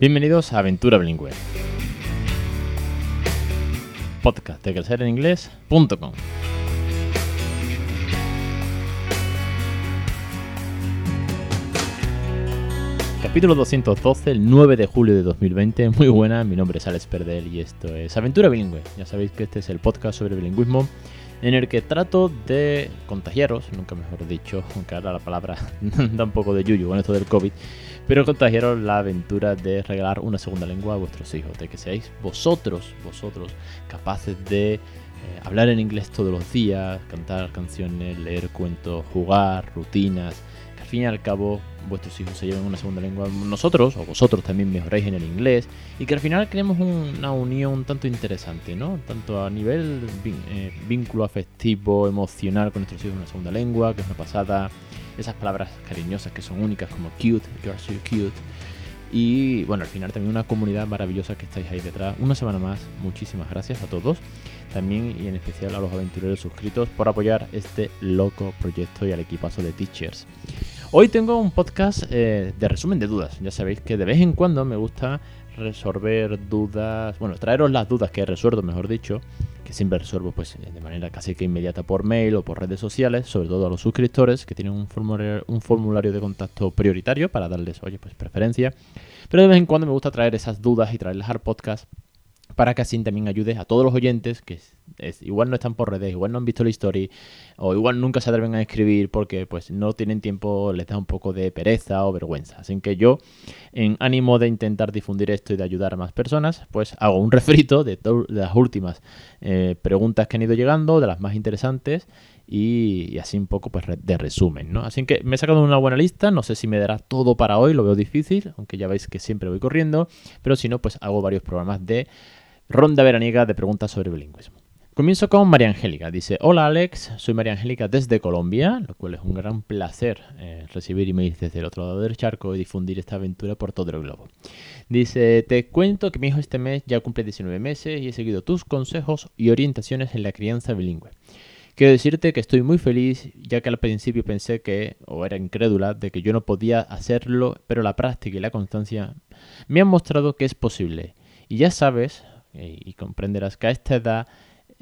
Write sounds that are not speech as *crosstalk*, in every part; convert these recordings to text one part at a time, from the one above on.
Bienvenidos a Aventura Bilingüe. Podcast de crecereninglés.com. Capítulo 212, el 9 de julio de 2020. Muy buena, mi nombre es Alex Perdel y esto es Aventura Bilingüe. Ya sabéis que este es el podcast sobre bilingüismo en el que trato de contagiaros, nunca mejor dicho, *laughs* aunque ahora la palabra *laughs* da un poco de yuyu con esto del COVID, pero contagiaros la aventura de regalar una segunda lengua a vuestros hijos, de que seáis vosotros, vosotros, capaces de eh, hablar en inglés todos los días, cantar canciones, leer cuentos, jugar, rutinas, fin y al cabo vuestros hijos se lleven una segunda lengua, nosotros o vosotros también mejoréis en el inglés y que al final creemos una unión un tanto interesante, ¿no? Tanto a nivel eh, vínculo afectivo, emocional con nuestros hijos en una segunda lengua, que es una pasada, esas palabras cariñosas que son únicas como cute, you are so cute. Y bueno, al final también una comunidad maravillosa que estáis ahí detrás. Una semana más, muchísimas gracias a todos. También y en especial a los aventureros suscritos por apoyar este loco proyecto y al equipazo de Teachers. Hoy tengo un podcast eh, de resumen de dudas. Ya sabéis que de vez en cuando me gusta resolver dudas, bueno, traeros las dudas que he resuelto, mejor dicho, que siempre resuelvo pues de manera casi que inmediata por mail o por redes sociales, sobre todo a los suscriptores que tienen un formulario, un formulario de contacto prioritario para darles, oye, pues preferencia. Pero de vez en cuando me gusta traer esas dudas y traerlas al podcast para que así también ayudes a todos los oyentes que igual no están por redes, igual no han visto la historia o igual nunca se atreven a escribir porque pues no tienen tiempo, les da un poco de pereza o vergüenza. Así que yo, en ánimo de intentar difundir esto y de ayudar a más personas, pues hago un *laughs* refrito de, las últimas eh, preguntas que han ido llegando, de las más interesantes y, así un poco pues de resumen, ¿no? Así que me he sacado una buena lista, no sé si me dará todo para hoy, lo veo difícil, aunque ya veis que siempre voy corriendo, pero si no, pues hago varios programas de ronda veraniega de preguntas sobre bilingüismo. Comienzo con María Angélica. Dice, hola Alex, soy María Angélica desde Colombia, lo cual es un gran placer eh, recibir emails desde el otro lado del charco y difundir esta aventura por todo el globo. Dice, te cuento que mi hijo este mes ya cumple 19 meses y he seguido tus consejos y orientaciones en la crianza bilingüe. Quiero decirte que estoy muy feliz, ya que al principio pensé que, o era incrédula, de que yo no podía hacerlo, pero la práctica y la constancia me han mostrado que es posible. Y ya sabes, y comprenderás que a esta edad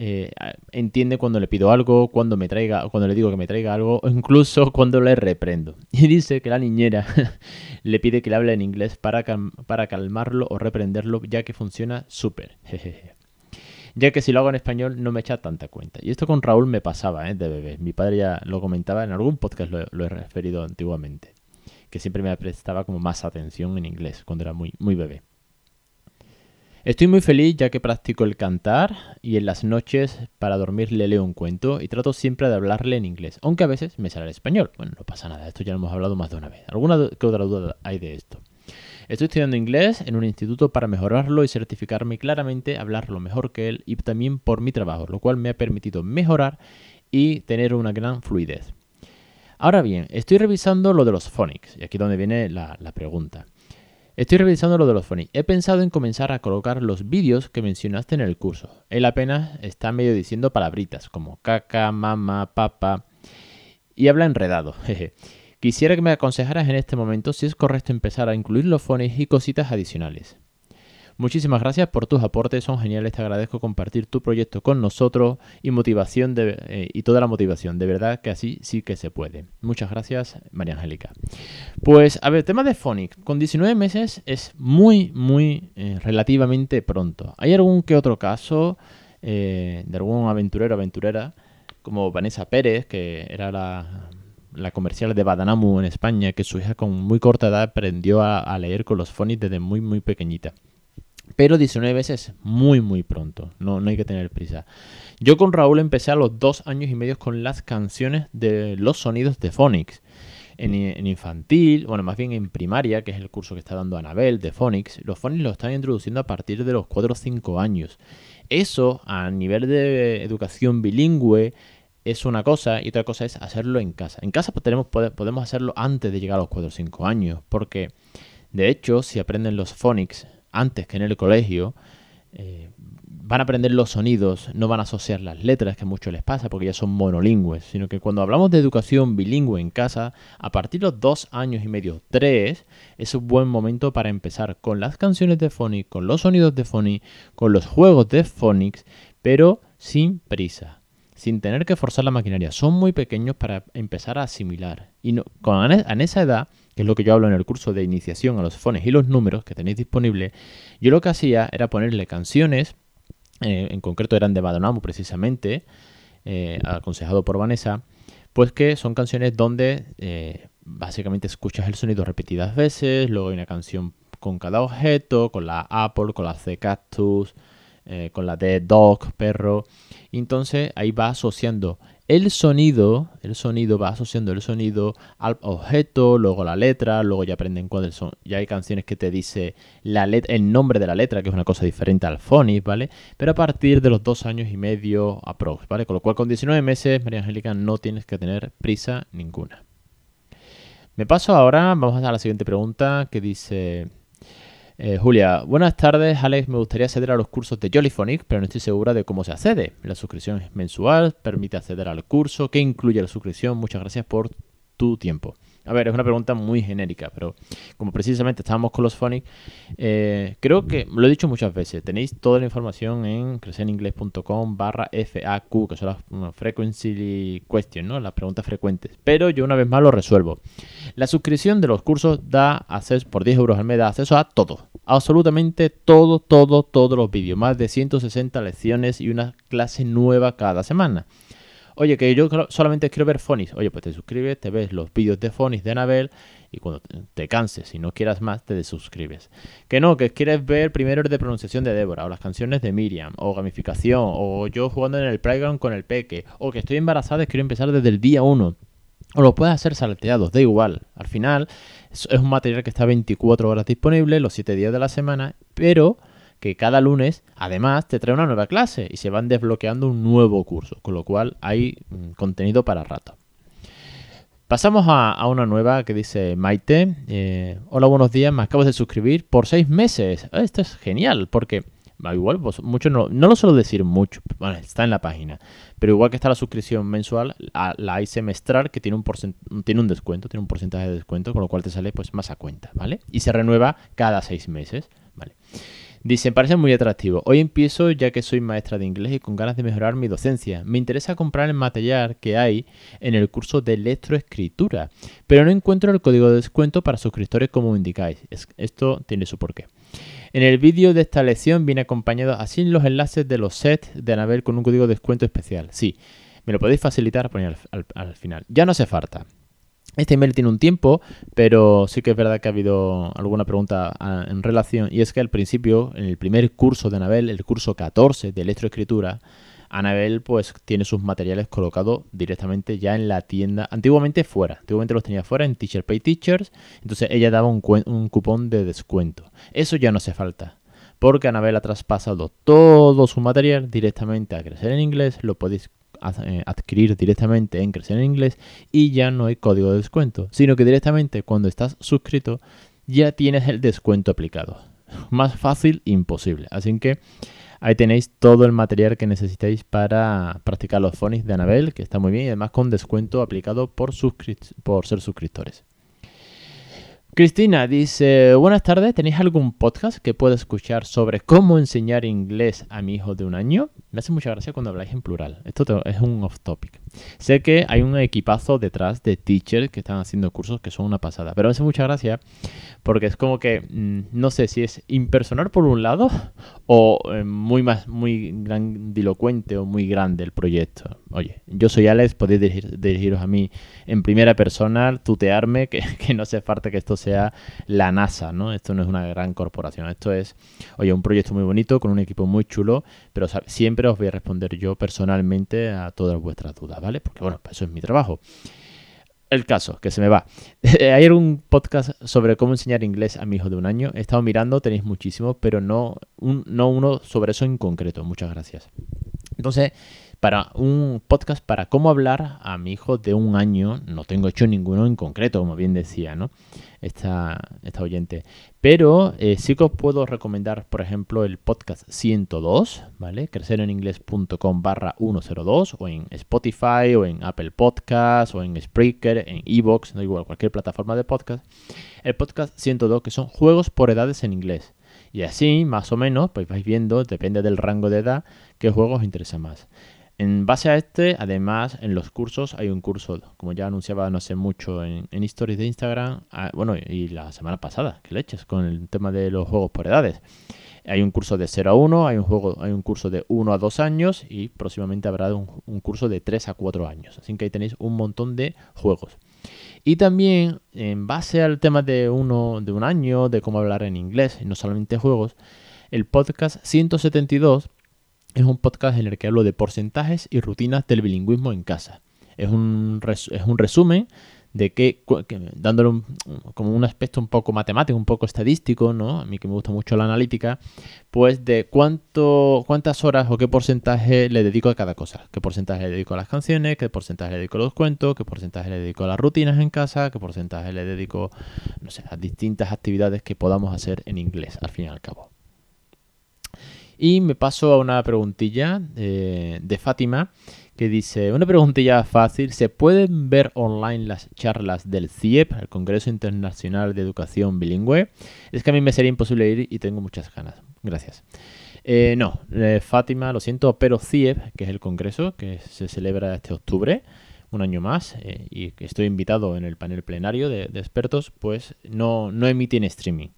eh, entiende cuando le pido algo, cuando me traiga, cuando le digo que me traiga algo, o incluso *laughs* cuando le reprendo. Y dice que la niñera *laughs* le pide que le hable en inglés para, para calmarlo o reprenderlo, ya que funciona súper. *laughs* ya que si lo hago en español no me echa tanta cuenta. Y esto con Raúl me pasaba, ¿eh? de bebé. Mi padre ya lo comentaba, en algún podcast lo, lo he referido antiguamente, que siempre me prestaba como más atención en inglés cuando era muy, muy bebé. Estoy muy feliz ya que practico el cantar y en las noches para dormir le leo un cuento y trato siempre de hablarle en inglés, aunque a veces me sale el español. Bueno, no pasa nada, esto ya lo hemos hablado más de una vez. ¿Alguna que otra duda hay de esto? Estoy estudiando inglés en un instituto para mejorarlo y certificarme claramente, hablarlo mejor que él y también por mi trabajo, lo cual me ha permitido mejorar y tener una gran fluidez. Ahora bien, estoy revisando lo de los phonics, y aquí es donde viene la, la pregunta. Estoy revisando lo de los phonics. He pensado en comenzar a colocar los vídeos que mencionaste en el curso. Él apenas está medio diciendo palabritas como caca, mamá, papá y habla enredado. *laughs* Quisiera que me aconsejaras en este momento si es correcto empezar a incluir los phonics y cositas adicionales. Muchísimas gracias por tus aportes, son geniales, te agradezco compartir tu proyecto con nosotros y motivación de, eh, y toda la motivación, de verdad que así sí que se puede. Muchas gracias, María Angélica. Pues a ver, tema de Phonic, con 19 meses es muy, muy eh, relativamente pronto. Hay algún que otro caso eh, de algún aventurero aventurera, como Vanessa Pérez, que era la, comercial de Badanamu en España, que su hija con muy corta edad aprendió a, leer con los phonics desde muy, muy pequeñita. Pero 19 veces muy muy pronto, no, no hay que tener prisa. Yo con Raúl empecé a los dos años y medio con las canciones de los sonidos de Phonics. En, infantil, bueno, más bien en primaria, que es el curso que está dando Anabel de Phonics, los Phonics los están introduciendo a partir de los 4 o 5 años. Eso, a nivel de educación bilingüe, es una cosa y otra cosa es hacerlo en casa. En casa podemos, podemos hacerlo antes de llegar a los 4 o 5 años, porque de hecho, si aprenden los Phonics antes que en el colegio, eh, van a aprender los sonidos, no van a asociar las letras, que a muchos les pasa porque ya son monolingües, sino que cuando hablamos de educación bilingüe en casa, a partir de los dos años y medio, tres, es un buen momento para empezar con las canciones de Phonics, con los sonidos de Phonics, con los juegos de Phonics, pero sin prisa sin tener que forzar la maquinaria. Son muy pequeños para empezar a asimilar. Y con, en esa edad, que es lo que yo hablo en el curso de iniciación a los fones y los números que tenéis disponible, yo lo que hacía era ponerle canciones, eh, en concreto eran de Badonamu precisamente, eh, aconsejado por Vanessa, pues que son canciones donde eh, básicamente escuchas el sonido repetidas veces, luego hay una canción con cada objeto, con la Apple, con la Cactus, eh, con la de dog, perro. Entonces ahí va asociando el sonido, el sonido va asociando el sonido al objeto, luego la letra, luego ya aprenden cuáles son. Ya hay canciones que te dice la el nombre de la letra, que es una cosa diferente al phonics, ¿vale? Pero a partir de los dos años y medio aprox, ¿vale? Con lo cual con 19 meses, María Angélica, no tienes que tener prisa ninguna. Me paso ahora, vamos a la siguiente pregunta que dice... Eh, Julia, buenas tardes. Alex, me gustaría acceder a los cursos de Jollyphonic, pero no estoy segura de cómo se accede. La suscripción es mensual, permite acceder al curso. ¿Qué incluye la suscripción? Muchas gracias por tu tiempo. A ver, es una pregunta muy genérica, pero como precisamente estábamos con los Phonics, eh, creo que, lo he dicho muchas veces, tenéis toda la información en creceningles.com barra FAQ, que son las frequency questions, ¿no? Las preguntas frecuentes. Pero yo una vez más lo resuelvo. La suscripción de los cursos da acceso, por 10 euros al mes, da acceso a todo. Absolutamente todo, todo, todos los vídeos. Más de 160 lecciones y una clase nueva cada semana. Oye, que yo solamente quiero ver Fonis. Oye, pues te suscribes, te ves los vídeos de Fonis de Anabel y cuando te canses y no quieras más, te desuscribes. Que no, que quieres ver primero el de pronunciación de Débora, o las canciones de Miriam, o gamificación, o yo jugando en el playground con el peque, o que estoy embarazada y quiero empezar desde el día 1. O lo puedes hacer salteados, da igual. Al final es un material que está 24 horas disponible, los 7 días de la semana, pero que cada lunes además te trae una nueva clase y se van desbloqueando un nuevo curso, con lo cual hay mm, contenido para rato. Pasamos a, una nueva que dice Maite. Eh, Hola, buenos días, me acabo de suscribir por seis meses. Ah, esto es genial porque igual pues, mucho no, no lo suelo decir mucho, bueno, está en la página, pero igual que está la suscripción mensual, la hay semestral que tiene un, tiene un descuento, tiene un porcentaje de descuento, con lo cual te sale pues más a cuenta, ¿vale? Y se renueva cada seis meses, ¿vale? Dice, parece muy atractivo. Hoy empiezo ya que soy maestra de inglés y con ganas de mejorar mi docencia. Me interesa comprar el material que hay en el curso de electroescritura, pero no encuentro el código de descuento para suscriptores como indicáis. esto tiene su porqué. En el vídeo de esta lección viene acompañado así los enlaces de los sets de Anabel con un código de descuento especial. Sí, me lo podéis facilitar poner al final. Ya no hace falta. Este email tiene un tiempo, pero sí que es verdad que ha habido alguna pregunta ah, en relación. Y es que al principio, en el primer curso de Anabel, el curso 14 de electroescritura, Anabel pues tiene sus materiales colocados directamente ya en la tienda. Antiguamente fuera, antiguamente los tenía fuera en Teacher Pay Teachers. Entonces ella daba un, cupón de descuento. Eso ya no hace falta. Porque Anabel ha traspasado todo su material directamente a crecer en inglés. Lo podéis adquirir directamente en Crecer en Inglés y ya no hay código de descuento, sino que directamente cuando estás suscrito ya tienes el descuento aplicado. Más fácil, imposible. Así que ahí tenéis todo el material que necesitáis para practicar los phonics de Anabel, que está muy bien y además con descuento aplicado por, por ser suscriptores. Cristina dice, buenas tardes, ¿tenéis algún podcast que pueda escuchar sobre cómo enseñar inglés a mi hijo de un año? Me hace mucha gracia cuando habláis en plural. Esto es un off topic. Sé que hay un equipazo detrás de teachers que están haciendo cursos que son una pasada, pero me hace mucha gracia porque es como que mm, no sé si es impersonal por un lado o eh, muy más muy grandilocuente o muy grande el proyecto. Oye, yo soy Alex, podéis dirigiros a mí en primera persona, tutearme, que, *laughs* que no hace falta que esto sea la NASA, ¿no? Esto no es una gran corporación, esto es, oye, un proyecto muy bonito con un equipo muy chulo, pero siempre os voy a responder yo personalmente a todas vuestras dudas, ¿vale? Porque bueno, eso es mi trabajo. El caso, que se me va. *laughs* Hay un podcast sobre cómo enseñar inglés a mi hijo de un año. He estado mirando, tenéis muchísimos, pero no, no uno sobre eso en concreto. Muchas gracias. Entonces, para un podcast para cómo hablar a mi hijo de un año, no tengo hecho ninguno en concreto, como bien decía, ¿no? Esta, oyente. Pero eh, sí que os puedo recomendar, por ejemplo, el podcast 102, ¿vale? Crecereninglés.com barra 102 o en Spotify o en Apple Podcast o en Spreaker, en Evox, no igual, cualquier plataforma de podcast. El podcast 102 que son juegos por edades en inglés. Y así, más o menos, pues vais viendo, depende del rango de edad, qué juegos os interesa más. En base a este, además, en los cursos hay un curso, como ya anunciaba no sé mucho en, en stories de Instagram, ah, bueno, y la semana pasada, que leches, con el tema de los juegos por edades. Hay un curso de 0 a 1, hay un, juego, hay un curso de 1 a 2 años y próximamente habrá un, un curso de 3 a 4 años. Así que ahí tenéis un montón de juegos. Y también, en base al tema de, uno, de un año, de cómo hablar en inglés, y no solamente juegos, el podcast 172 es un podcast en el que hablo de porcentajes y rutinas del bilingüismo en casa. Es un, es un resumen de que, dándole un, como un aspecto un poco matemático, un poco estadístico, ¿no? A mí que me gusta mucho la analítica, pues de cuánto, cuántas horas o qué porcentaje le dedico a cada cosa. Qué porcentaje le dedico a las canciones, qué porcentaje le dedico a los cuentos, qué porcentaje le dedico a las rutinas en casa, qué porcentaje le dedico, no sé, a distintas actividades que podamos hacer en inglés, al fin y al cabo. Y me paso a una preguntilla de, de Fátima que dice, una preguntilla fácil, ¿se pueden ver online las charlas del CIEP, el Congreso Internacional de Educación Bilingüe? Es que a mí me sería imposible ir y tengo muchas ganas. Gracias. Eh, no, eh, Fátima, lo siento, pero CIEP, que es el Congreso que se celebra este octubre, un año más, eh, y estoy invitado en el panel plenario de, expertos, pues no, no emite en streaming.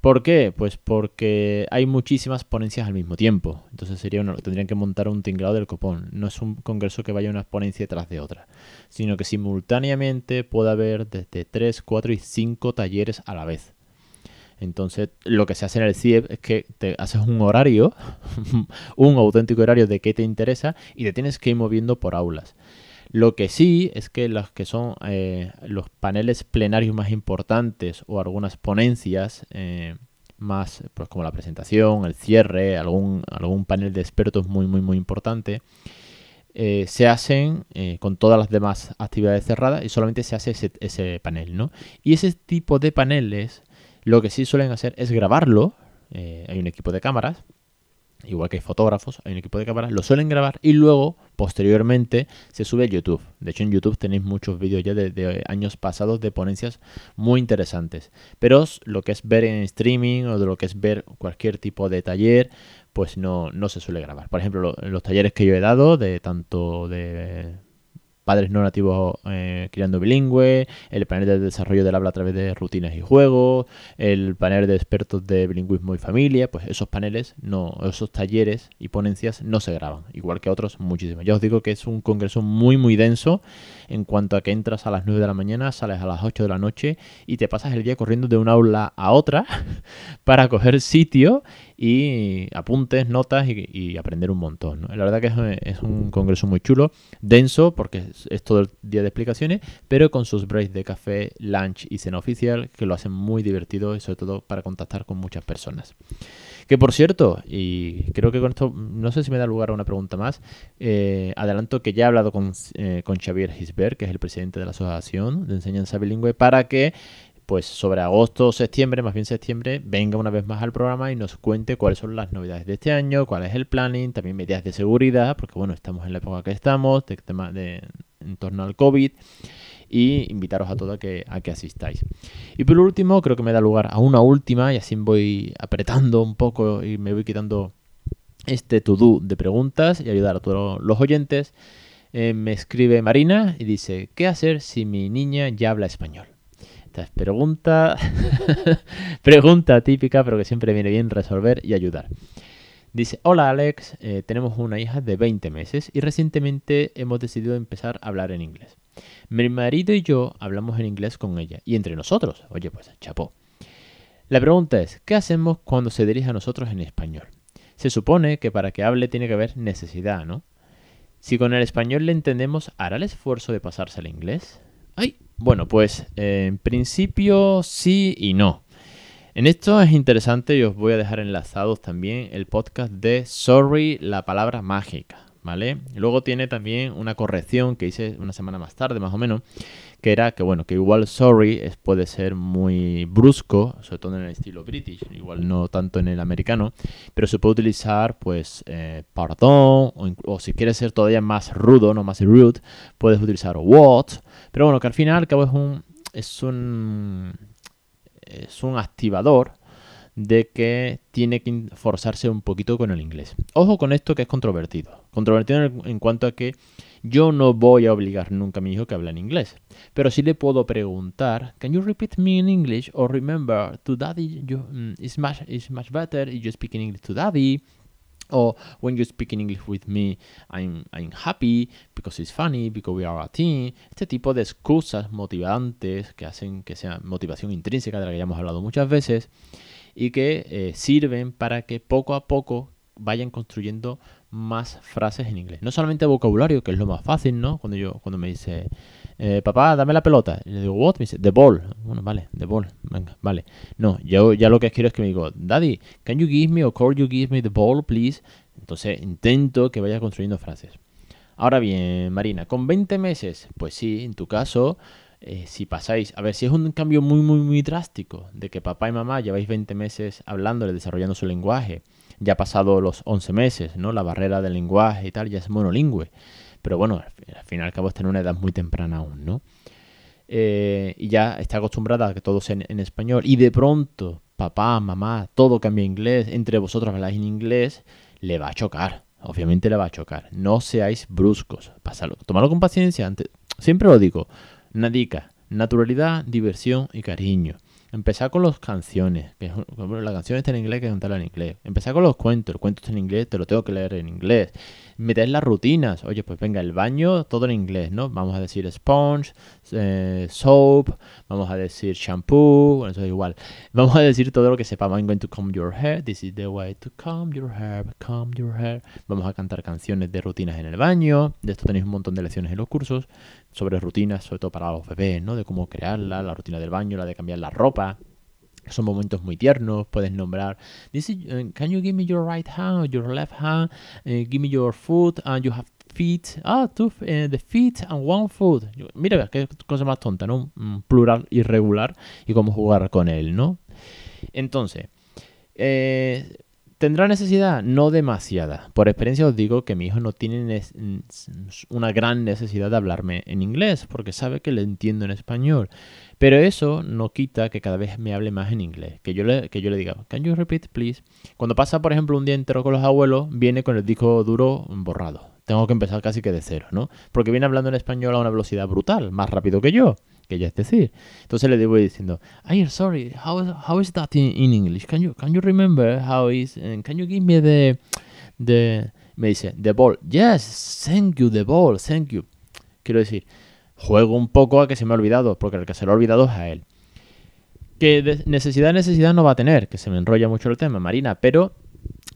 ¿Por qué? Pues porque hay muchísimas ponencias al mismo tiempo. Entonces sería tendrían que montar un tinglado del copón. No es un congreso que vaya una ponencia detrás de otra, sino que simultáneamente puede haber desde 3, 4 y 5 talleres a la vez. Entonces, lo que se hace en el CIEP es que te haces un horario, *laughs* un auténtico horario de qué te interesa y te tienes que ir moviendo por aulas. Lo que sí es que los que son eh, los paneles plenarios más importantes o algunas ponencias eh, más, pues como la presentación, el cierre, algún, algún panel de expertos muy, muy, muy importante, eh, se hacen con todas las demás actividades cerradas y solamente se hace ese, ese, panel, ¿no? Y ese tipo de paneles, lo que sí suelen hacer es grabarlo. hay un equipo de cámaras igual que hay fotógrafos, hay un equipo de cámaras, lo suelen grabar y luego, posteriormente, se sube a YouTube. De hecho, en YouTube tenéis muchos vídeos ya de, años pasados de ponencias muy interesantes. Pero lo que es ver en streaming o lo que es ver cualquier tipo de taller, pues no, no se suele grabar. Por ejemplo, los talleres que yo he dado, de tanto de padres no nativos eh, criando bilingüe, el panel de desarrollo del habla a través de rutinas y juegos, el panel de expertos de bilingüismo y familia, pues esos paneles, no, esos talleres y ponencias no se graban, igual que otros muchísimos. Ya os digo que es un congreso muy muy denso en cuanto a que entras a las 9 de la mañana, sales a las 8 de la noche y te pasas el día corriendo de una aula a otra *laughs* para coger sitio y apuntes, notas y, aprender un montón. La verdad que es, un congreso muy chulo, denso, porque es, todo el día de explicaciones, pero con sus breaks de café, lunch y cena oficial, que lo hacen muy divertido y sobre todo para contactar con muchas personas. Que por cierto, y creo que con esto, no sé si me da lugar a una pregunta más, eh, adelanto que ya he hablado con, eh, con Xavier Gisbert, que es el presidente de la Asociación de Enseñanza Bilingüe, para que pues sobre agosto o septiembre, más bien septiembre, venga una vez más al programa y nos cuente cuáles son las novedades de este año, cuál es el planning, también medidas de seguridad, porque bueno, estamos en la época que estamos, tema de en torno al COVID y invitaros a todos a que, a que asistáis. Y por último, creo que me da lugar a una última y así voy apretando un poco y me voy quitando este to-do de preguntas y ayudar a todos los oyentes. Eh, me escribe Marina y dice, ¿qué hacer si mi niña ya habla español? Esta es pregunta, *laughs* pregunta típica, pero que siempre viene bien resolver y ayudar. Dice, hola Alex, eh, tenemos una hija de 20 meses y recientemente hemos decidido empezar a hablar en inglés. Mi marido y yo hablamos en inglés con ella y entre nosotros. Oye, pues chapó. La pregunta es, ¿qué hacemos cuando se dirige a nosotros en español? Se supone que para que hable tiene que haber necesidad, ¿no? Si con el español le entendemos, ¿hará el esfuerzo de pasarse al inglés? Bueno, pues en principio sí y no. En esto es interesante y os voy a dejar enlazados también el podcast de Sorry, la palabra mágica, ¿vale? Luego tiene también una corrección que hice una semana más tarde, más o menos, que era que, bueno, que igual sorry puede ser muy brusco, sobre todo en el estilo british, igual no tanto en el americano, pero se puede utilizar, pues, eh, perdón, o, o, si quieres ser todavía más rudo, no más rude, puedes utilizar what, pero bueno, que al final, al cabo es un, es un, es un activador de que tiene que forzarse un poquito con el inglés. Ojo con esto que es controvertido. Controvertido en, cuanto a que yo no voy a obligar nunca a mi hijo que hable en inglés. Pero sí le puedo preguntar, can you repeat me in English? Or remember, to daddy, you, it's, much, it's much better if you speak in English to daddy. Or when you speak in English with me, I'm, I'm happy because it's funny, because we are a team. Este tipo de excusas motivantes que hacen que sea motivación intrínseca de la que ya hemos hablado muchas veces y que eh, sirven para que poco a poco vayan construyendo más frases en inglés. No solamente vocabulario, que es lo más fácil, ¿no? Cuando yo cuando me dice, eh, papá, dame la pelota. Y le digo, what? Me dice, the ball. Bueno, vale, the ball. Venga, vale. No, yo ya lo que quiero es que me digo, daddy, can you give me or could you give me the ball, please? Entonces intento que vaya construyendo frases. Ahora bien, Marina, con 20 meses, pues sí, en tu caso, eh, si pasáis, a ver, si es un cambio muy, muy, muy drástico, de que papá y mamá lleváis 20 meses hablándole, desarrollando su lenguaje, ya ha pasado los 11 meses, ¿no? La barrera del lenguaje y tal, ya es monolingüe. Pero bueno, al fin y al cabo está en una edad muy temprana aún, ¿no? Eh, y ya está acostumbrada a que todo sea en, español y de pronto papá, mamá, todo cambia en inglés, entre vosotros habláis en inglés, le va a chocar. Obviamente le va a chocar. No seáis bruscos. Pásalo. Tomarlo con paciencia. Antes, siempre lo digo. Nadica, naturalidad, diversión y cariño. Empezar con las canciones, que la canción está en inglés, que cantarla en inglés. Empezar con los cuentos, el cuento está en inglés, te lo tengo que leer en inglés. Meter las rutinas, oye, pues venga, el baño, todo en inglés, ¿no? Vamos a decir sponge, eh, soap, vamos a decir shampoo, bueno, eso es igual. *laughs* Vamos a decir todo lo que sepamos. I'm going to comb your hair, this is the way to comb your hair, comb your hair. Vamos a cantar canciones de rutinas en el baño. De esto tenéis un montón de lecciones en los cursos sobre rutinas, sobre todo para los bebés, ¿no? De cómo crearla, la rutina del baño, la de cambiar la ropa. Son momentos muy tiernos, puedes nombrar. This uh, can you give me your right hand your left hand? Uh, give me your foot and you have feet. Ah, two, uh, the feet and one foot. Mira, qué cosa más tonta, ¿no? Un plural irregular y cómo jugar con él, ¿no? Entonces, eh, ¿Tendrá necesidad? No demasiada. Por experiencia os digo que mi hijo no tiene una gran necesidad de hablarme en inglés, porque sabe que le entiendo en español. Pero eso no quita que cada vez me hable más en inglés. Que yo le, que yo le diga, can you repeat, please? Cuando pasa, por ejemplo, un día entero con los abuelos, viene con el disco duro borrado. Tengo que empezar casi que de cero, ¿no? Porque viene hablando en español a una velocidad brutal, más rápido que yo que ya es decir. Entonces le debo diciendo, I'm sorry, how, how is that in, English? Can you, can you remember how is, and can you give me the, the, me dice, the ball. Yes, thank you, the ball, thank you. Quiero decir, juego un poco a que se me ha olvidado, porque el que se lo ha olvidado es a él. Que necesidad, necesidad no va a tener, que se me enrolla mucho el tema, Marina, pero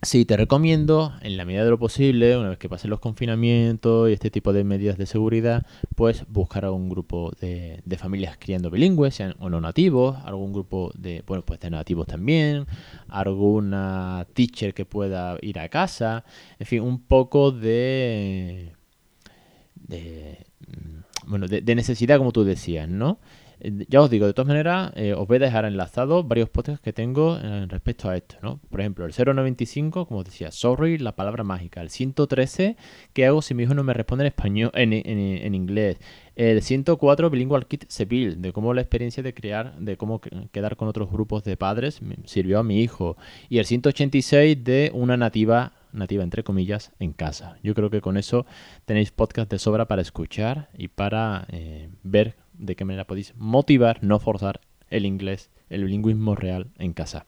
Sí, te recomiendo, en la medida de lo posible, una vez que pasen los confinamientos y este tipo de medidas de seguridad, pues buscar algún grupo de, familias criando bilingües, sean o no nativos, algún grupo de, bueno, pues de nativos también, alguna teacher que pueda ir a casa, en fin, un poco de, de mm, bueno, de necesidad, como tú decías, ¿no? Eh, ya os digo, de todas maneras, eh, os voy a dejar enlazados varios podcasts que tengo eh, respecto a esto, ¿no? Por ejemplo, el 095, como os decía, sorry, la palabra mágica. El 113, ¿qué hago si mi hijo no me responde en español, en, inglés? El 104, Bilingual Kit Seville, de cómo la experiencia de crear, de cómo quedar con otros grupos de padres sirvió a mi hijo. Y el 186 de una nativa nativa entre comillas en casa. Yo creo que con eso tenéis podcast de sobra para escuchar y para ver de qué manera podéis motivar, no forzar el inglés, el bilingüismo real en casa.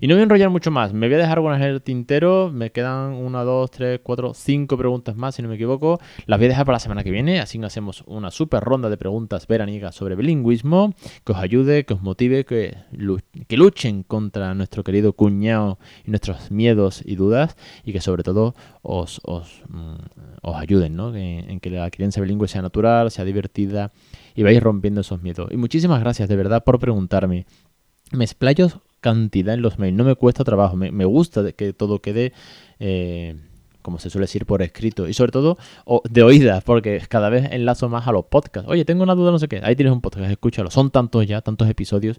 Y no voy a enrollar mucho más, me voy a dejar algunas en el tintero, me quedan una, dos, tres, cuatro, cinco preguntas más si no me equivoco. Las voy a dejar para la semana que viene, así hacemos una super ronda de preguntas veraniegas sobre bilingüismo, que os ayude, que os motive, que, que luchen contra nuestro querido cuñado y nuestros miedos y dudas, y que sobre todo os, os, mm, os ayuden ¿no? en que la crianza bilingüe sea natural, sea divertida y vais rompiendo esos miedos. Y muchísimas gracias de verdad por preguntarme. Me explayo cantidad en los mails, no me cuesta trabajo, me, gusta que todo quede... Eh, como se suele decir, por escrito y sobre todo de oídas, porque cada vez enlazo más a los podcasts. Oye, tengo una duda, no sé qué. Ahí tienes un podcast, escúchalo. Son tantos ya, tantos episodios,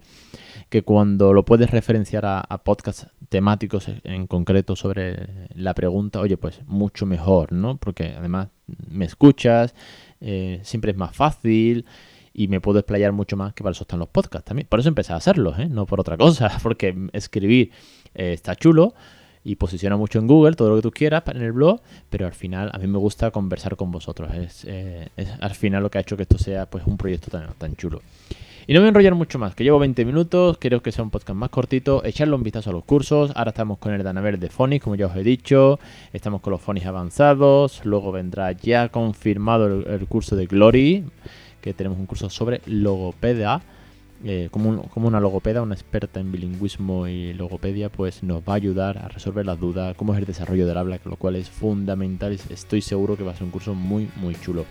que cuando lo puedes referenciar a, podcasts temáticos en concreto sobre la pregunta, oye, pues mucho mejor, ¿no? Porque además me escuchas, eh, siempre es más fácil y me puedo explayar mucho más que para eso están los podcasts también. Por eso empecé a hacerlos, ¿eh? no por otra cosa, *laughs* porque escribir eh, está chulo y posiciona mucho en Google, todo lo que tú quieras en el blog, pero al final a mí me gusta conversar con vosotros. Es, eh, al final lo que ha hecho que esto sea pues un proyecto tan, tan chulo. Y no me voy a enrollar mucho más, que llevo 20 minutos, creo que sea un podcast más cortito. Echarle un vistazo a los cursos. Ahora estamos con el Danaver de Phonics, como ya os he dicho. Estamos con los Phonics avanzados. Luego vendrá ya confirmado el curso de Glory que tenemos un curso sobre logopedia. Eh, como, como, una logopeda, una experta en bilingüismo y logopedia, pues nos va a ayudar a resolver las dudas, cómo es el desarrollo del habla, lo cual es fundamental. Estoy seguro que va a ser un curso muy, muy chulo.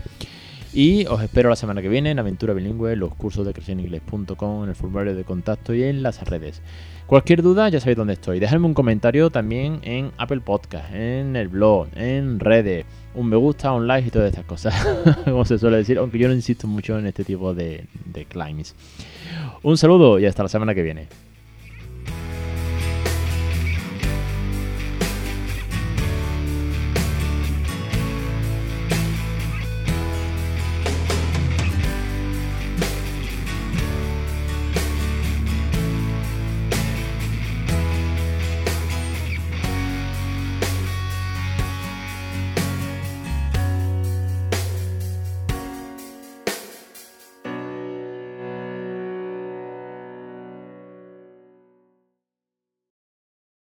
Y os espero la semana que viene en Aventura Bilingüe, los cursos de creceningles.com, en el formulario de contacto y en las redes. Cualquier duda ya sabéis dónde estoy. Dejadme un comentario también en Apple Podcast, en el blog, en redes, un me gusta, un like y todas estas cosas, *laughs* como se suele decir, aunque yo no insisto mucho en este tipo de, de climbs. Un saludo y hasta la semana que viene.